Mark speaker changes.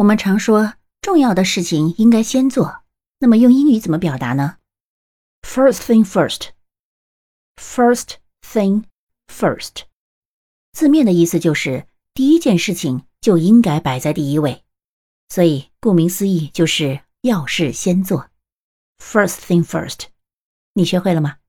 Speaker 1: 我们常说重要的事情应该先做那么用英语怎么表达呢？First thing first. First thing first. 字面的意思就是第一件事情就应该摆在第一位。所以顾名思义就是要事先做。First thing first. 你学会了吗？